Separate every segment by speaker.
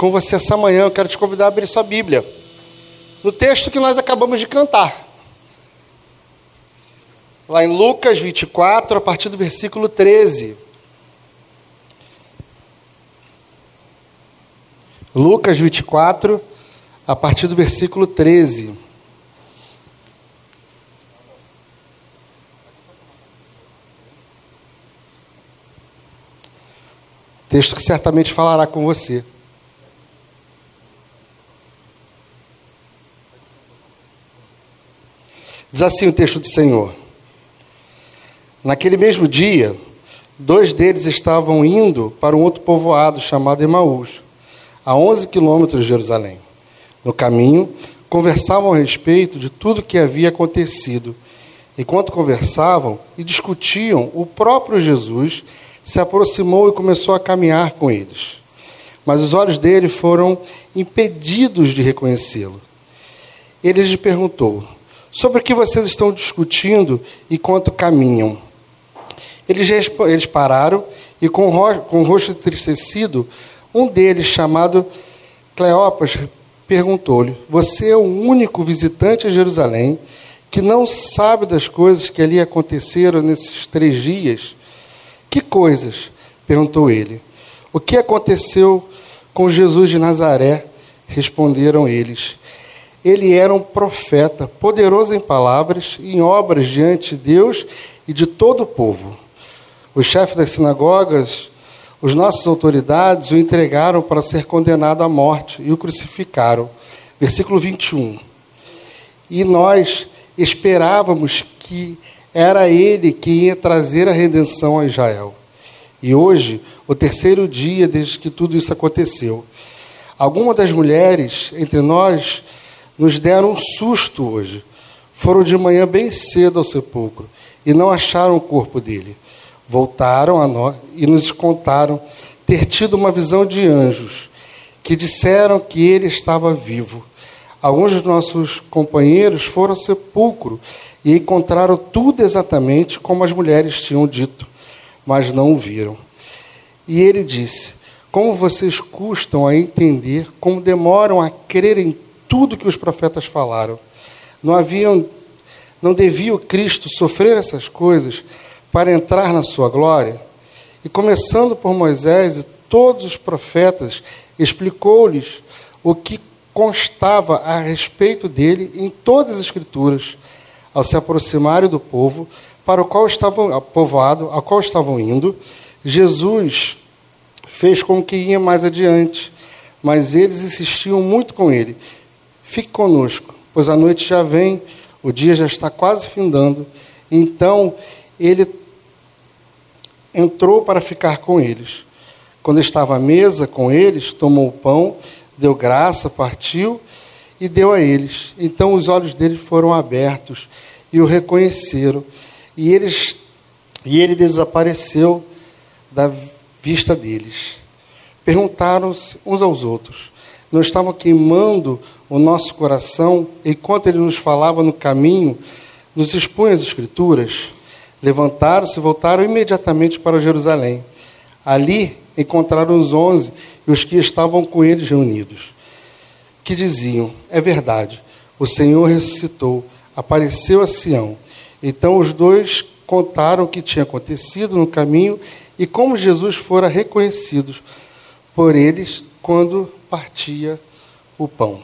Speaker 1: com você essa manhã. Eu quero te convidar a abrir sua Bíblia. No texto que nós acabamos de cantar. Lá em Lucas 24, a partir do versículo 13. Lucas 24, a partir do versículo 13. Texto que certamente falará com você. Diz assim o texto do Senhor: Naquele mesmo dia, dois deles estavam indo para um outro povoado chamado Emaús, a 11 quilômetros de Jerusalém. No caminho, conversavam a respeito de tudo o que havia acontecido. Enquanto conversavam e discutiam, o próprio Jesus se aproximou e começou a caminhar com eles. Mas os olhos dele foram impedidos de reconhecê-lo. Ele lhes perguntou: Sobre o que vocês estão discutindo enquanto caminham? Eles, eles pararam e, com o, rosto, com o rosto entristecido, um deles, chamado Cleopas, perguntou-lhe: Você é o único visitante a Jerusalém que não sabe das coisas que ali aconteceram nesses três dias? Que coisas? perguntou ele. O que aconteceu com Jesus de Nazaré? Responderam eles. Ele era um profeta, poderoso em palavras e em obras diante de Deus e de todo o povo. Os chefes das sinagogas, os nossos autoridades, o entregaram para ser condenado à morte e o crucificaram. Versículo 21. E nós esperávamos que era ele que ia trazer a redenção a Israel. E hoje, o terceiro dia desde que tudo isso aconteceu. Algumas das mulheres entre nós nos deram um susto hoje. Foram de manhã bem cedo ao sepulcro e não acharam o corpo dele. Voltaram a nós e nos contaram ter tido uma visão de anjos que disseram que ele estava vivo. Alguns dos nossos companheiros foram ao sepulcro e encontraram tudo exatamente como as mulheres tinham dito, mas não o viram. E ele disse: Como vocês custam a entender, como demoram a crer em tudo que os profetas falaram. Não haviam não devia o Cristo sofrer essas coisas para entrar na sua glória? E começando por Moisés e todos os profetas, explicou-lhes o que constava a respeito dele em todas as escrituras ao se aproximarem do povo para o qual estavam povoado, ao qual estavam indo, Jesus fez com que ia mais adiante, mas eles insistiam muito com ele: Fique conosco, pois a noite já vem, o dia já está quase findando. Então ele entrou para ficar com eles. Quando estava à mesa com eles, tomou o pão, deu graça, partiu e deu a eles. Então os olhos deles foram abertos e o reconheceram. E, eles, e ele desapareceu da vista deles. Perguntaram-se uns aos outros: Não estavam queimando o nosso coração enquanto ele nos falava no caminho, nos expunha as Escrituras? Levantaram-se e voltaram imediatamente para Jerusalém. Ali encontraram os onze e os que estavam com eles reunidos que diziam: É verdade, o Senhor ressuscitou, apareceu a Sião. Então os dois contaram o que tinha acontecido no caminho e como Jesus fora reconhecido por eles quando partia o pão.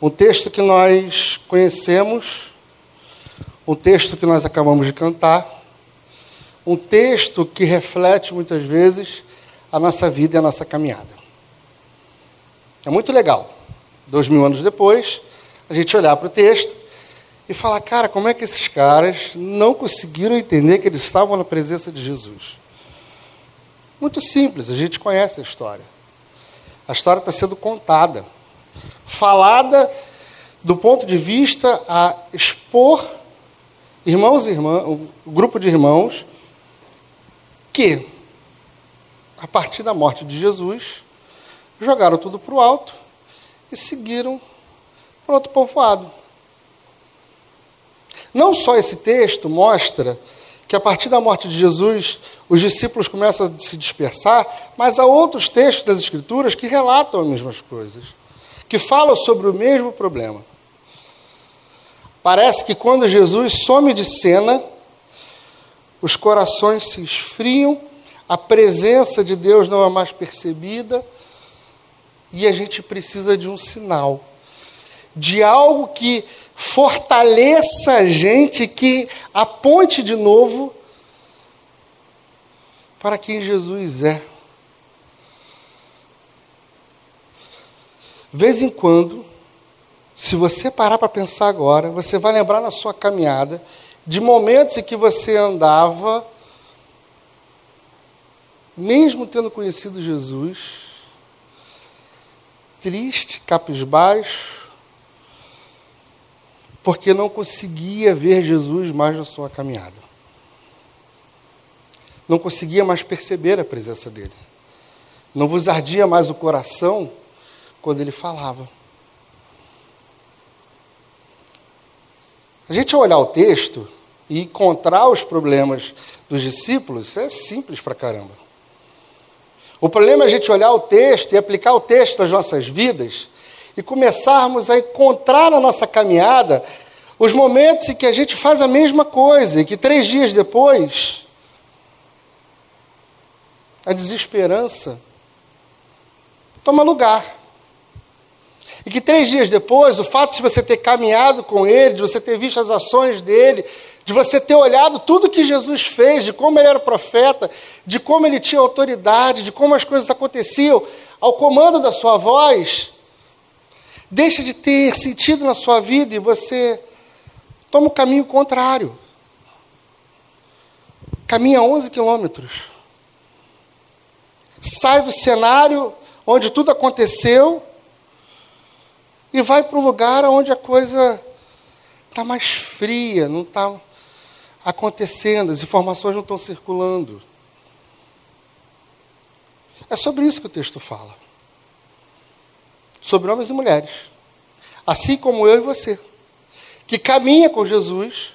Speaker 1: Um texto que nós conhecemos, um texto que nós acabamos de cantar, um texto que reflete muitas vezes a nossa vida e a nossa caminhada. É muito legal, dois mil anos depois, a gente olhar para o texto e falar, cara, como é que esses caras não conseguiram entender que eles estavam na presença de Jesus? Muito simples, a gente conhece a história. A história está sendo contada, falada do ponto de vista a expor irmãos e irmãs, o grupo de irmãos que, a partir da morte de Jesus, jogaram tudo para o alto e seguiram para outro povoado. Não só esse texto mostra que a partir da morte de Jesus, os discípulos começam a se dispersar, mas há outros textos das Escrituras que relatam as mesmas coisas, que falam sobre o mesmo problema. Parece que quando Jesus some de cena, os corações se esfriam, a presença de Deus não é mais percebida e a gente precisa de um sinal, de algo que fortaleça a gente, que aponte de novo para quem Jesus é. Vez em quando, se você parar para pensar agora, você vai lembrar na sua caminhada de momentos em que você andava, mesmo tendo conhecido Jesus, triste, capisbaixo, porque não conseguia ver Jesus mais na sua caminhada. Não conseguia mais perceber a presença dele. Não vos ardia mais o coração quando ele falava. A gente olhar o texto e encontrar os problemas dos discípulos é simples pra caramba. O problema é a gente olhar o texto e aplicar o texto às nossas vidas e começarmos a encontrar na nossa caminhada os momentos em que a gente faz a mesma coisa e que três dias depois a desesperança toma lugar. E que três dias depois, o fato de você ter caminhado com ele, de você ter visto as ações dele, de você ter olhado tudo que Jesus fez, de como ele era profeta, de como ele tinha autoridade, de como as coisas aconteciam ao comando da sua voz, deixa de ter sentido na sua vida e você toma o caminho contrário. Caminha 11 quilômetros. Sai do cenário onde tudo aconteceu e vai para um lugar onde a coisa está mais fria, não está acontecendo, as informações não estão circulando. É sobre isso que o texto fala sobre homens e mulheres, assim como eu e você, que caminha com Jesus,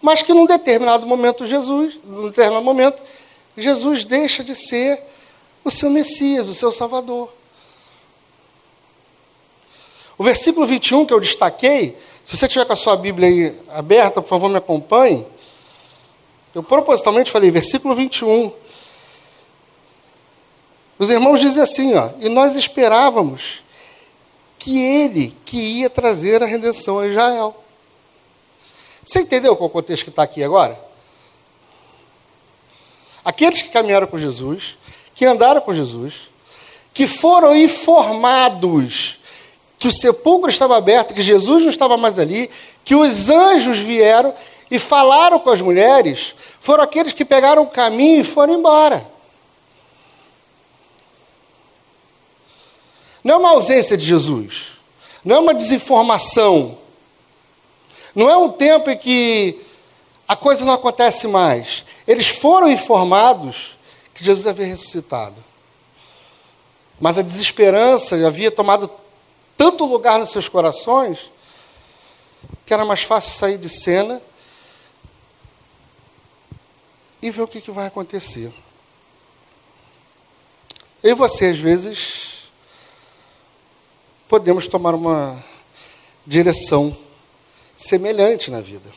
Speaker 1: mas que num determinado momento Jesus, num determinado momento, Jesus deixa de ser o seu Messias, o seu Salvador. O versículo 21 que eu destaquei, se você tiver com a sua Bíblia aí aberta, por favor, me acompanhe. Eu propositalmente falei, versículo 21. Os irmãos dizem assim, ó, e nós esperávamos que ele que ia trazer a redenção a Israel. Você entendeu qual é o contexto que está aqui agora? Aqueles que caminharam com Jesus, que andaram com Jesus, que foram informados que o sepulcro estava aberto, que Jesus não estava mais ali, que os anjos vieram e falaram com as mulheres, foram aqueles que pegaram o caminho e foram embora. Não é uma ausência de Jesus, não é uma desinformação, não é um tempo em que a coisa não acontece mais. Eles foram informados que Jesus havia ressuscitado. Mas a desesperança havia tomado tanto lugar nos seus corações que era mais fácil sair de cena e ver o que, que vai acontecer. Eu e você, às vezes, podemos tomar uma direção semelhante na vida.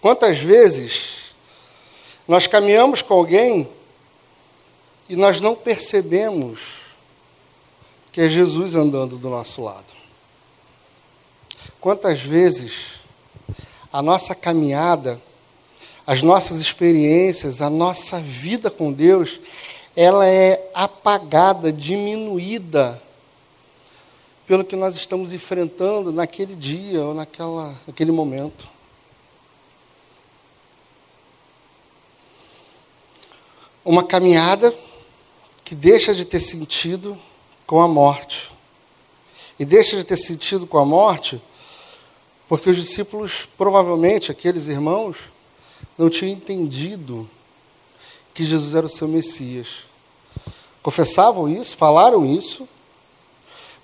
Speaker 1: Quantas vezes nós caminhamos com alguém e nós não percebemos que é Jesus andando do nosso lado? Quantas vezes a nossa caminhada, as nossas experiências, a nossa vida com Deus, ela é apagada, diminuída pelo que nós estamos enfrentando naquele dia ou naquela, naquele momento. Uma caminhada que deixa de ter sentido com a morte. E deixa de ter sentido com a morte porque os discípulos, provavelmente, aqueles irmãos, não tinham entendido que Jesus era o seu Messias. Confessavam isso, falaram isso,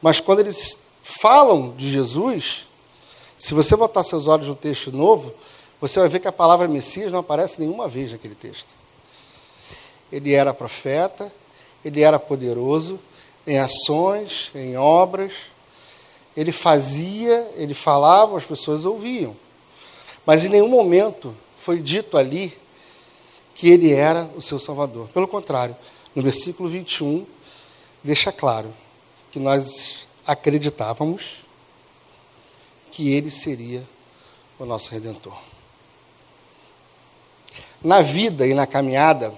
Speaker 1: mas quando eles falam de Jesus, se você botar seus olhos no texto novo, você vai ver que a palavra Messias não aparece nenhuma vez naquele texto. Ele era profeta, ele era poderoso em ações, em obras. Ele fazia, ele falava, as pessoas ouviam. Mas em nenhum momento foi dito ali que ele era o seu Salvador. Pelo contrário, no versículo 21, deixa claro que nós acreditávamos que ele seria o nosso redentor. Na vida e na caminhada,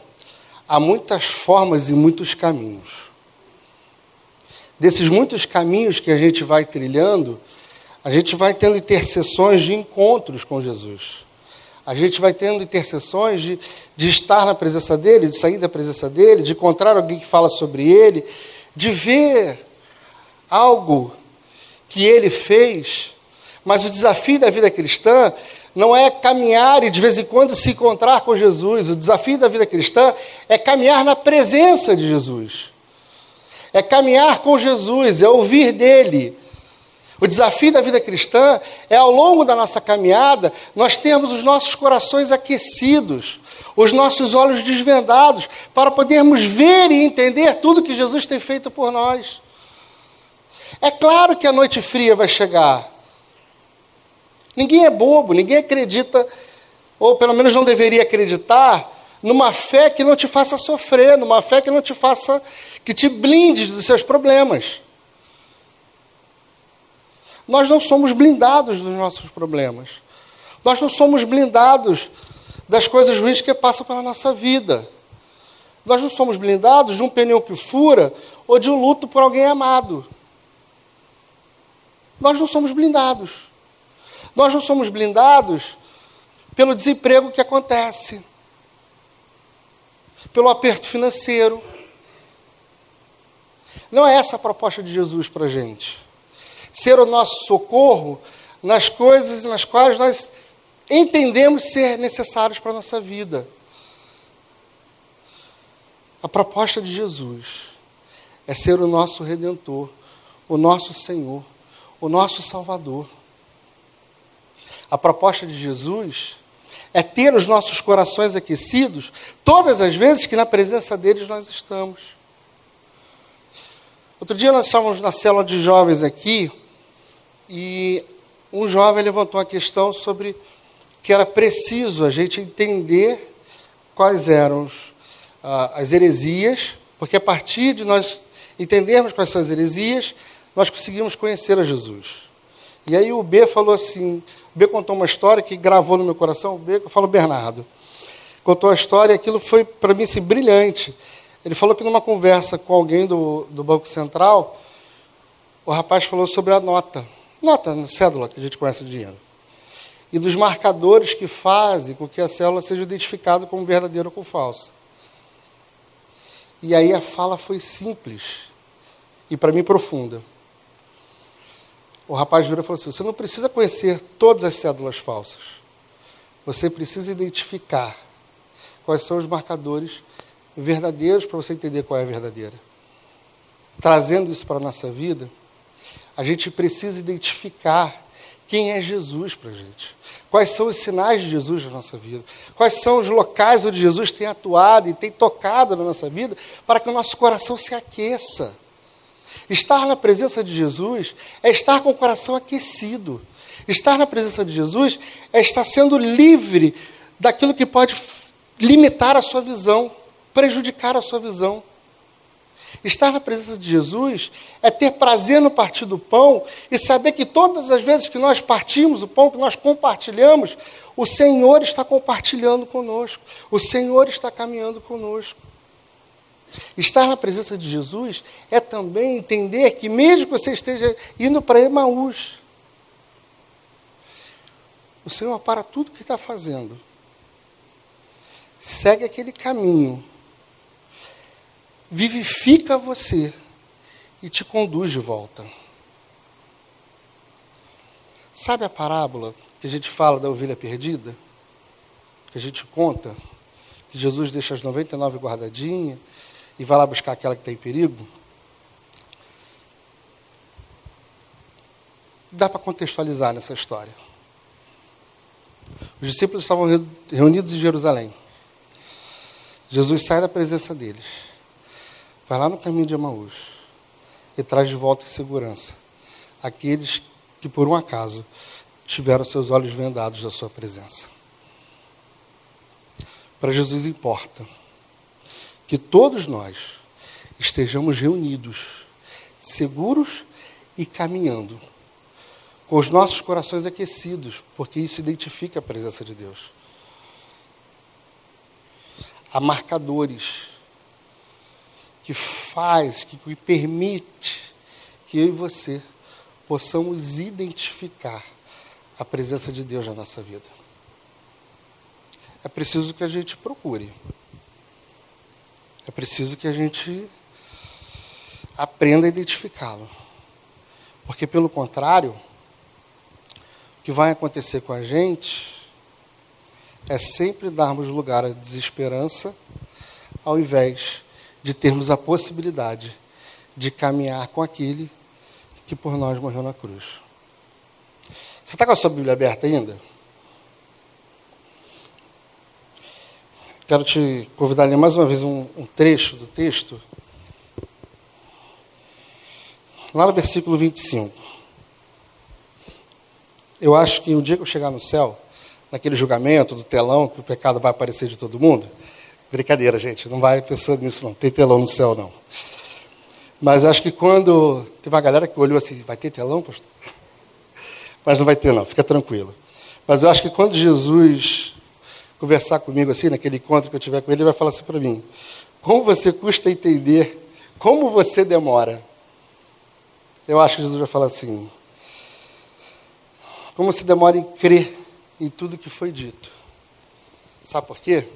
Speaker 1: há muitas formas e muitos caminhos. Desses muitos caminhos que a gente vai trilhando, a gente vai tendo intercessões de encontros com Jesus. A gente vai tendo intercessões de, de estar na presença dele, de sair da presença dele, de encontrar alguém que fala sobre ele, de ver algo que ele fez. Mas o desafio da vida cristã não é caminhar e de vez em quando se encontrar com Jesus. O desafio da vida cristã é caminhar na presença de Jesus. É caminhar com Jesus, é ouvir dele. O desafio da vida cristã é, ao longo da nossa caminhada, nós termos os nossos corações aquecidos, os nossos olhos desvendados, para podermos ver e entender tudo que Jesus tem feito por nós. É claro que a noite fria vai chegar. Ninguém é bobo, ninguém acredita, ou pelo menos não deveria acreditar, numa fé que não te faça sofrer, numa fé que não te faça, que te blinde dos seus problemas. Nós não somos blindados dos nossos problemas. Nós não somos blindados das coisas ruins que passam pela nossa vida. Nós não somos blindados de um pneu que fura ou de um luto por alguém amado. Nós não somos blindados. Nós não somos blindados pelo desemprego que acontece, pelo aperto financeiro. Não é essa a proposta de Jesus para a gente. Ser o nosso socorro nas coisas nas quais nós entendemos ser necessários para a nossa vida. A proposta de Jesus é ser o nosso redentor, o nosso Senhor, o nosso Salvador. A proposta de Jesus é ter os nossos corações aquecidos todas as vezes que na presença deles nós estamos. Outro dia nós estávamos na célula de jovens aqui e um jovem levantou a questão sobre que era preciso a gente entender quais eram os, as heresias, porque a partir de nós entendermos quais são as heresias, nós conseguimos conhecer a Jesus. E aí o B falou assim, o B contou uma história que gravou no meu coração, o B, eu falo Bernardo, contou a história e aquilo foi para mim assim, brilhante. Ele falou que numa conversa com alguém do, do Banco Central, o rapaz falou sobre a nota, nota, cédula que a gente conhece de dinheiro, e dos marcadores que fazem com que a célula seja identificada como verdadeira ou como falsa. E aí a fala foi simples e para mim profunda o rapaz virou e falou assim: você não precisa conhecer todas as cédulas falsas. Você precisa identificar quais são os marcadores verdadeiros para você entender qual é a verdadeira. Trazendo isso para a nossa vida, a gente precisa identificar quem é Jesus para a gente. Quais são os sinais de Jesus na nossa vida? Quais são os locais onde Jesus tem atuado e tem tocado na nossa vida para que o nosso coração se aqueça? Estar na presença de Jesus é estar com o coração aquecido. Estar na presença de Jesus é estar sendo livre daquilo que pode limitar a sua visão, prejudicar a sua visão. Estar na presença de Jesus é ter prazer no partir do pão e saber que todas as vezes que nós partimos o pão, que nós compartilhamos, o Senhor está compartilhando conosco, o Senhor está caminhando conosco. Estar na presença de Jesus é também entender que, mesmo que você esteja indo para Emaús, o Senhor para tudo que está fazendo. Segue aquele caminho, vivifica você e te conduz de volta. Sabe a parábola que a gente fala da ovelha perdida? Que a gente conta? Que Jesus deixa as 99 guardadinhas e vai lá buscar aquela que está em perigo, dá para contextualizar nessa história. Os discípulos estavam reunidos em Jerusalém. Jesus sai da presença deles, vai lá no caminho de Emaús e traz de volta em segurança aqueles que, por um acaso, tiveram seus olhos vendados da sua presença. Para Jesus importa que todos nós estejamos reunidos, seguros e caminhando, com os nossos corações aquecidos, porque isso identifica a presença de Deus. Há marcadores que faz, que permite que eu e você possamos identificar a presença de Deus na nossa vida. É preciso que a gente procure. É preciso que a gente aprenda a identificá-lo. Porque, pelo contrário, o que vai acontecer com a gente é sempre darmos lugar à desesperança, ao invés de termos a possibilidade de caminhar com aquele que por nós morreu na cruz. Você está com a sua Bíblia aberta ainda? Quero te convidar a ler mais uma vez um, um trecho do texto. Lá no versículo 25. Eu acho que o dia que eu chegar no céu, naquele julgamento do telão, que o pecado vai aparecer de todo mundo, brincadeira, gente, não vai pensando nisso não, tem telão no céu não. Mas acho que quando. Teve uma galera que olhou assim, vai ter telão, pastor? Mas não vai ter, não, fica tranquilo. Mas eu acho que quando Jesus conversar comigo assim, naquele encontro que eu tiver com ele, ele vai falar assim para mim: Como você custa entender? Como você demora? Eu acho que Jesus vai falar assim: Como se demora em crer em tudo que foi dito. Sabe por quê?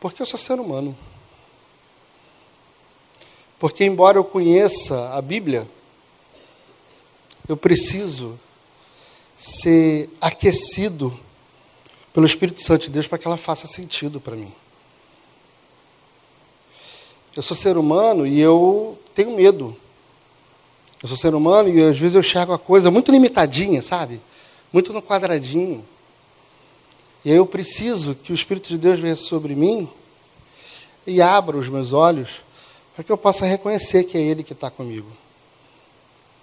Speaker 1: Porque eu sou ser humano. Porque, embora eu conheça a Bíblia, eu preciso ser aquecido pelo Espírito Santo de Deus para que ela faça sentido para mim. Eu sou ser humano e eu tenho medo. Eu sou ser humano e às vezes eu enxergo a coisa muito limitadinha, sabe? Muito no quadradinho. E eu preciso que o Espírito de Deus venha sobre mim e abra os meus olhos para que eu possa reconhecer que é Ele que está comigo.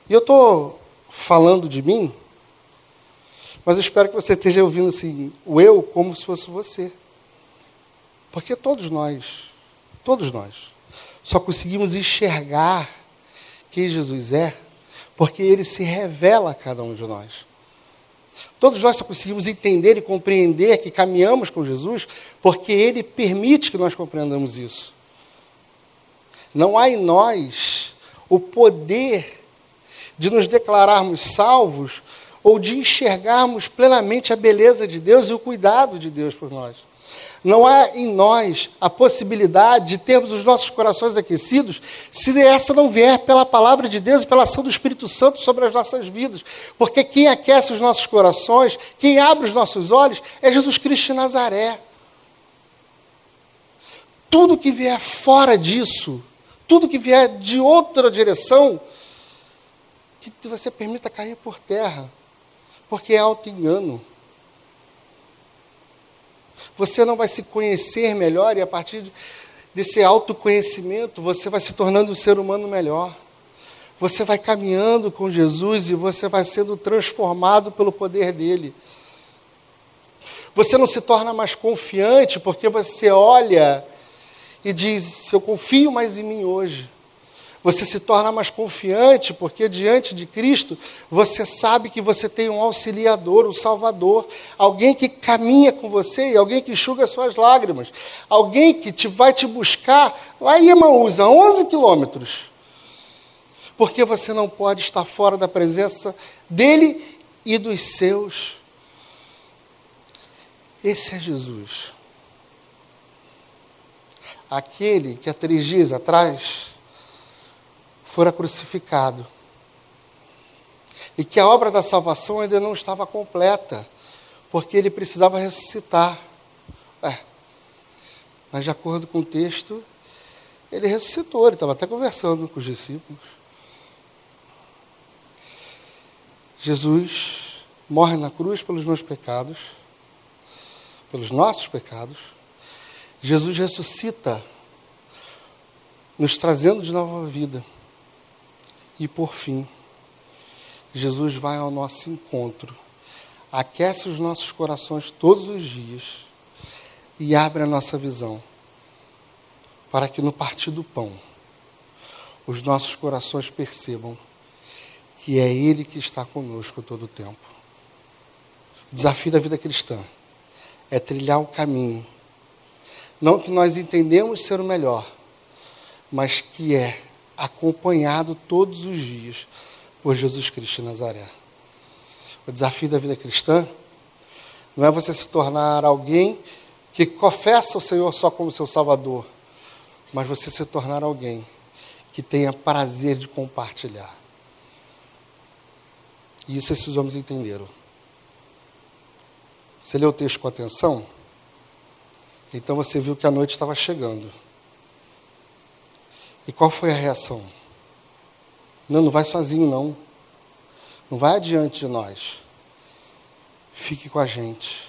Speaker 1: E eu estou falando de mim, mas eu espero que você esteja ouvindo assim, o eu como se fosse você. Porque todos nós, todos nós, só conseguimos enxergar quem Jesus é, porque ele se revela a cada um de nós. Todos nós só conseguimos entender e compreender que caminhamos com Jesus, porque ele permite que nós compreendamos isso. Não há em nós o poder de nos declararmos salvos ou de enxergarmos plenamente a beleza de Deus e o cuidado de Deus por nós. Não há em nós a possibilidade de termos os nossos corações aquecidos se essa não vier pela palavra de Deus e pela ação do Espírito Santo sobre as nossas vidas. Porque quem aquece os nossos corações, quem abre os nossos olhos, é Jesus Cristo de Nazaré. Tudo que vier fora disso, tudo que vier de outra direção, que você permita cair por terra porque é auto-engano. Você não vai se conhecer melhor e a partir desse autoconhecimento você vai se tornando um ser humano melhor. Você vai caminhando com Jesus e você vai sendo transformado pelo poder dele. Você não se torna mais confiante porque você olha e diz: Eu confio mais em mim hoje. Você se torna mais confiante, porque diante de Cristo você sabe que você tem um auxiliador, um salvador, alguém que caminha com você e alguém que enxuga suas lágrimas, alguém que te vai te buscar lá em Emaús, a 11 quilômetros, porque você não pode estar fora da presença dele e dos seus. Esse é Jesus. Aquele que há três dias atrás fora crucificado. E que a obra da salvação ainda não estava completa, porque ele precisava ressuscitar. É, mas de acordo com o texto, ele ressuscitou, ele estava até conversando com os discípulos. Jesus morre na cruz pelos meus pecados, pelos nossos pecados. Jesus ressuscita, nos trazendo de nova vida. E por fim, Jesus vai ao nosso encontro, aquece os nossos corações todos os dias e abre a nossa visão, para que no partir do pão, os nossos corações percebam que é Ele que está conosco todo o tempo. O desafio da vida cristã é trilhar o caminho, não que nós entendemos ser o melhor, mas que é acompanhado todos os dias por Jesus Cristo de Nazaré. O desafio da vida cristã não é você se tornar alguém que confessa o Senhor só como seu Salvador, mas você se tornar alguém que tenha prazer de compartilhar. E isso esses homens entenderam. Você leu o texto com atenção? Então você viu que a noite estava chegando. E qual foi a reação? Não, não vai sozinho, não. Não vai adiante de nós. Fique com a gente.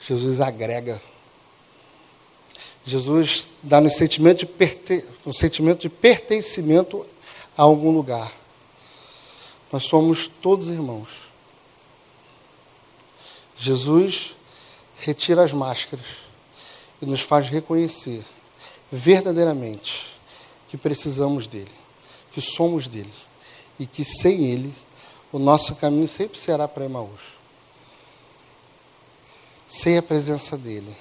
Speaker 1: Jesus agrega. Jesus dá-nos sentimento de, perte... um sentimento de pertencimento a algum lugar. Nós somos todos irmãos. Jesus retira as máscaras e nos faz reconhecer verdadeiramente que precisamos dele, que somos dele e que sem ele o nosso caminho sempre será para Emaús. Sem a presença dele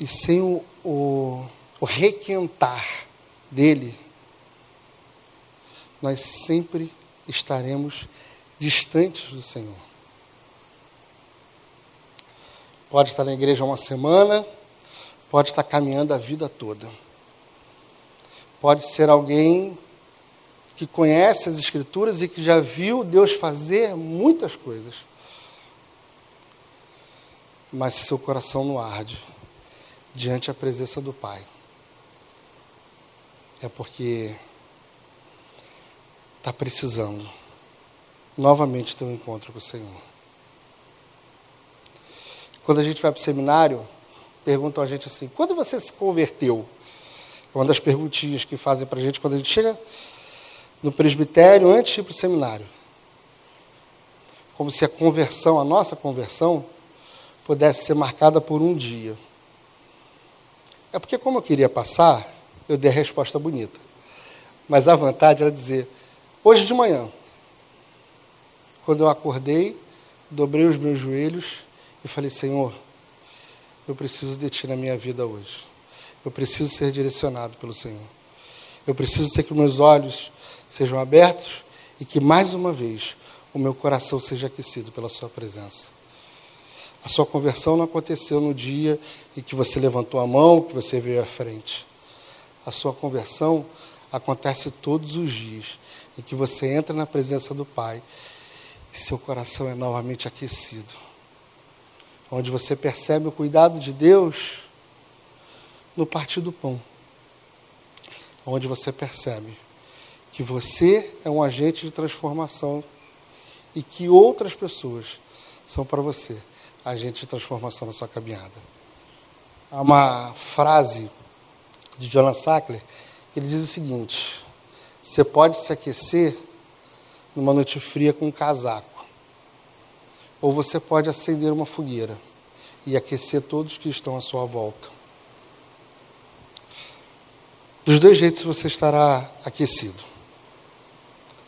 Speaker 1: e sem o, o, o requentar dele, nós sempre estaremos distantes do Senhor. Pode estar na igreja uma semana, pode estar caminhando a vida toda. Pode ser alguém que conhece as Escrituras e que já viu Deus fazer muitas coisas. Mas seu coração não arde diante da presença do Pai. É porque está precisando novamente ter um encontro com o Senhor. Quando a gente vai para o seminário, perguntam a gente assim: quando você se converteu? É uma das perguntinhas que fazem para a gente quando a gente chega no presbitério antes de ir para o seminário. Como se a conversão, a nossa conversão, pudesse ser marcada por um dia. É porque, como eu queria passar, eu dei a resposta bonita. Mas a vantagem era dizer: Hoje de manhã, quando eu acordei, dobrei os meus joelhos e falei: Senhor, eu preciso de Ti na minha vida hoje. Eu preciso ser direcionado pelo Senhor. Eu preciso ter que meus olhos sejam abertos e que mais uma vez o meu coração seja aquecido pela Sua presença. A sua conversão não aconteceu no dia em que você levantou a mão, que você veio à frente. A sua conversão acontece todos os dias e que você entra na presença do Pai e seu coração é novamente aquecido. Onde você percebe o cuidado de Deus no partir do pão. Onde você percebe que você é um agente de transformação e que outras pessoas são para você agente de transformação na sua caminhada. Há uma frase de Jonas Sackler que ele diz o seguinte: você pode se aquecer numa noite fria com um casaco. Ou você pode acender uma fogueira e aquecer todos que estão à sua volta. Dos dois jeitos você estará aquecido.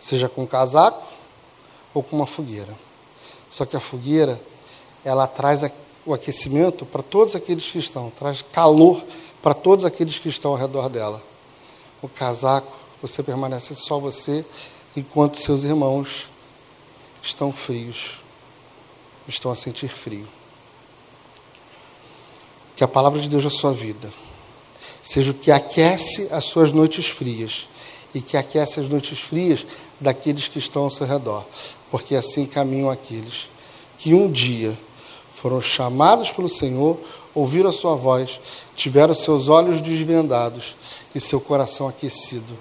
Speaker 1: Seja com um casaco ou com uma fogueira. Só que a fogueira, ela traz o aquecimento para todos aqueles que estão, traz calor para todos aqueles que estão ao redor dela. O casaco você permanece só você, enquanto seus irmãos estão frios, estão a sentir frio. Que a palavra de Deus na sua vida seja o que aquece as suas noites frias e que aquece as noites frias daqueles que estão ao seu redor, porque assim caminham aqueles que um dia foram chamados pelo Senhor, ouviram a sua voz, tiveram seus olhos desvendados e seu coração aquecido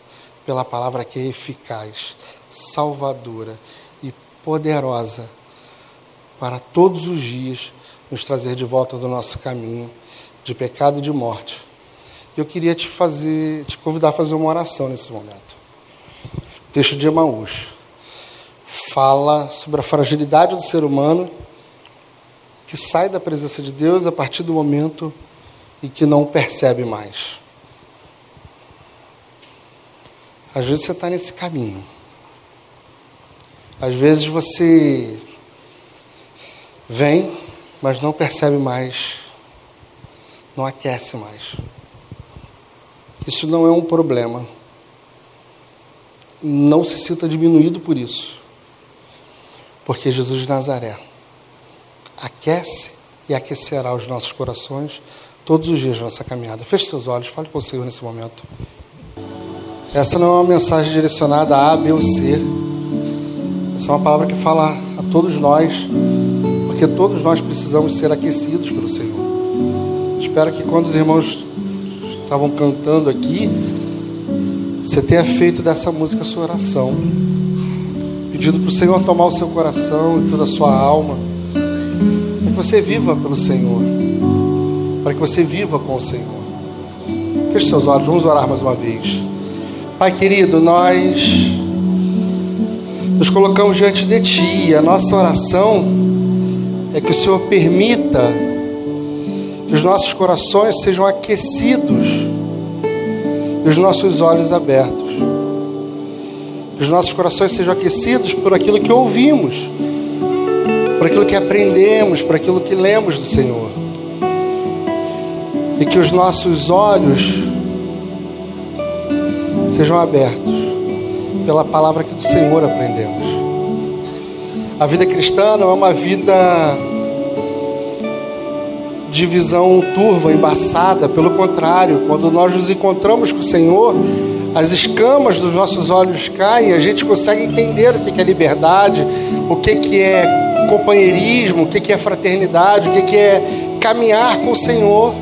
Speaker 1: pela palavra que é eficaz, salvadora e poderosa para todos os dias nos trazer de volta do nosso caminho de pecado e de morte. Eu queria te fazer, te convidar a fazer uma oração nesse momento. O texto de Emaús fala sobre a fragilidade do ser humano que sai da presença de Deus a partir do momento em que não percebe mais. Às vezes você está nesse caminho. Às vezes você vem, mas não percebe mais, não aquece mais. Isso não é um problema. Não se sinta diminuído por isso. Porque Jesus de Nazaré aquece e aquecerá os nossos corações todos os dias da nossa caminhada. Feche seus olhos, fale com o Senhor nesse momento. Essa não é uma mensagem direcionada a A, B ou C. Essa é uma palavra que fala a todos nós, porque todos nós precisamos ser aquecidos pelo Senhor. Espero que quando os irmãos estavam cantando aqui, você tenha feito dessa música a sua oração, pedindo para o Senhor tomar o seu coração e toda a sua alma, para que você viva pelo Senhor, para que você viva com o Senhor. Feche seus olhos, vamos orar mais uma vez. Pai querido, nós nos colocamos diante de Ti. A nossa oração é que o Senhor permita que os nossos corações sejam aquecidos e os nossos olhos abertos. Que os nossos corações sejam aquecidos por aquilo que ouvimos, por aquilo que aprendemos, por aquilo que lemos do Senhor. E que os nossos olhos sejam abertos pela palavra que do Senhor aprendemos. A vida cristã não é uma vida de visão turva, embaçada, pelo contrário, quando nós nos encontramos com o Senhor, as escamas dos nossos olhos caem, a gente consegue entender o que é liberdade, o que é companheirismo, o que é fraternidade, o que é caminhar com o Senhor.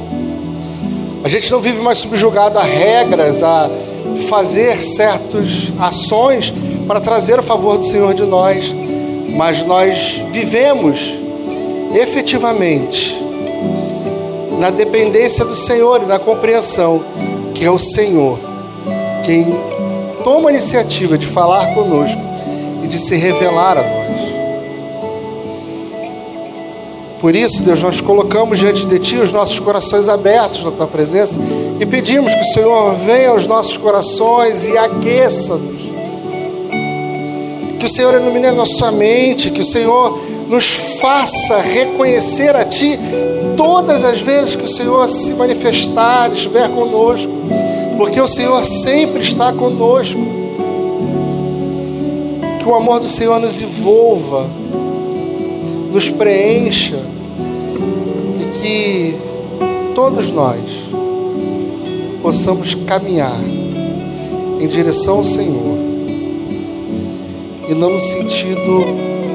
Speaker 1: A gente não vive mais subjugado a regras, a fazer certas ações para trazer o favor do Senhor de nós, mas nós vivemos efetivamente na dependência do Senhor e na compreensão que é o Senhor quem toma a iniciativa de falar conosco e de se revelar a nós. Por isso, Deus, nós colocamos diante de Ti os nossos corações abertos na Tua presença e pedimos que o Senhor venha aos nossos corações e aqueça-nos. Que o Senhor ilumine a nossa mente, que o Senhor nos faça reconhecer a Ti todas as vezes que o Senhor se manifestar, estiver conosco, porque o Senhor sempre está conosco. Que o amor do Senhor nos envolva, nos preencha que todos nós possamos caminhar em direção ao Senhor e não no sentido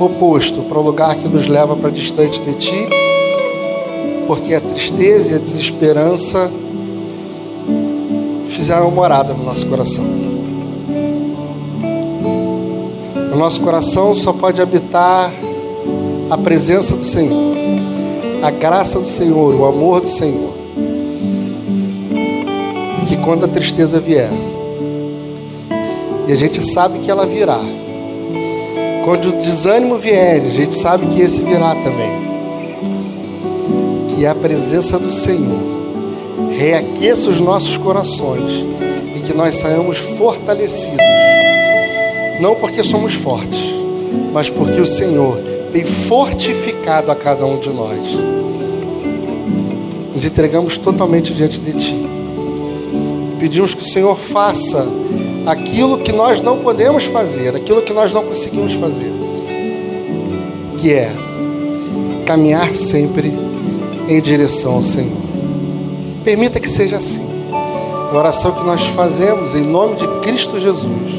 Speaker 1: oposto para o lugar que nos leva para distante de Ti, porque a tristeza e a desesperança fizeram morada no nosso coração. No nosso coração só pode habitar a presença do Senhor a graça do Senhor, o amor do Senhor. Que quando a tristeza vier, e a gente sabe que ela virá, quando o desânimo vier, a gente sabe que esse virá também. Que a presença do Senhor reaqueça os nossos corações e que nós saiamos fortalecidos, não porque somos fortes, mas porque o Senhor tem fortificado a cada um de nós. Nos entregamos totalmente diante de Ti. Pedimos que o Senhor faça aquilo que nós não podemos fazer, aquilo que nós não conseguimos fazer, que é caminhar sempre em direção ao Senhor. Permita que seja assim. A oração que nós fazemos em nome de Cristo Jesus.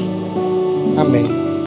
Speaker 1: Amém.